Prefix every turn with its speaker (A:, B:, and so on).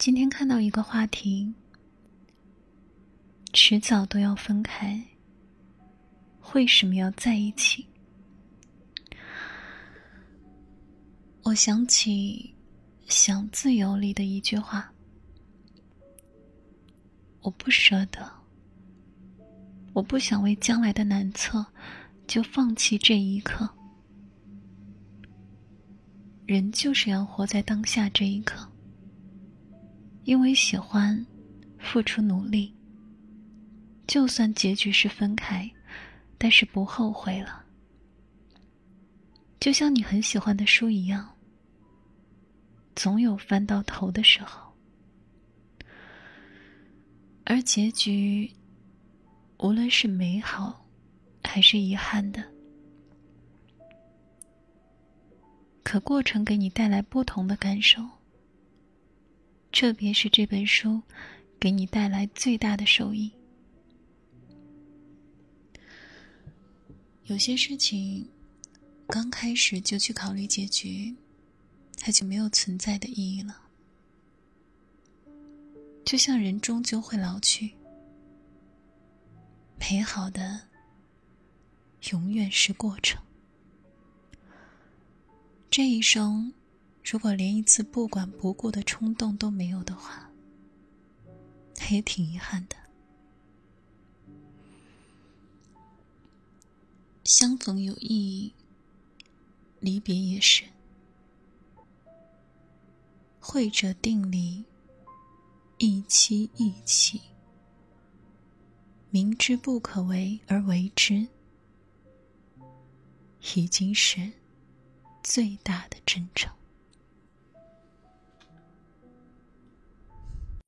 A: 今天看到一个话题，迟早都要分开，为什么要在一起？我想起《想自由》里的一句话：“我不舍得，我不想为将来的难测就放弃这一刻。人就是要活在当下这一刻。”因为喜欢，付出努力。就算结局是分开，但是不后悔了。就像你很喜欢的书一样，总有翻到头的时候。而结局，无论是美好，还是遗憾的，可过程给你带来不同的感受。这便是这本书给你带来最大的收益。有些事情刚开始就去考虑结局，它就没有存在的意义了。就像人终究会老去，美好的永远是过程。这一生。如果连一次不管不顾的冲动都没有的话，也挺遗憾的。相逢有意义，离别也是。会者定离，一期一期。明知不可为而为之，已经是最大的真诚。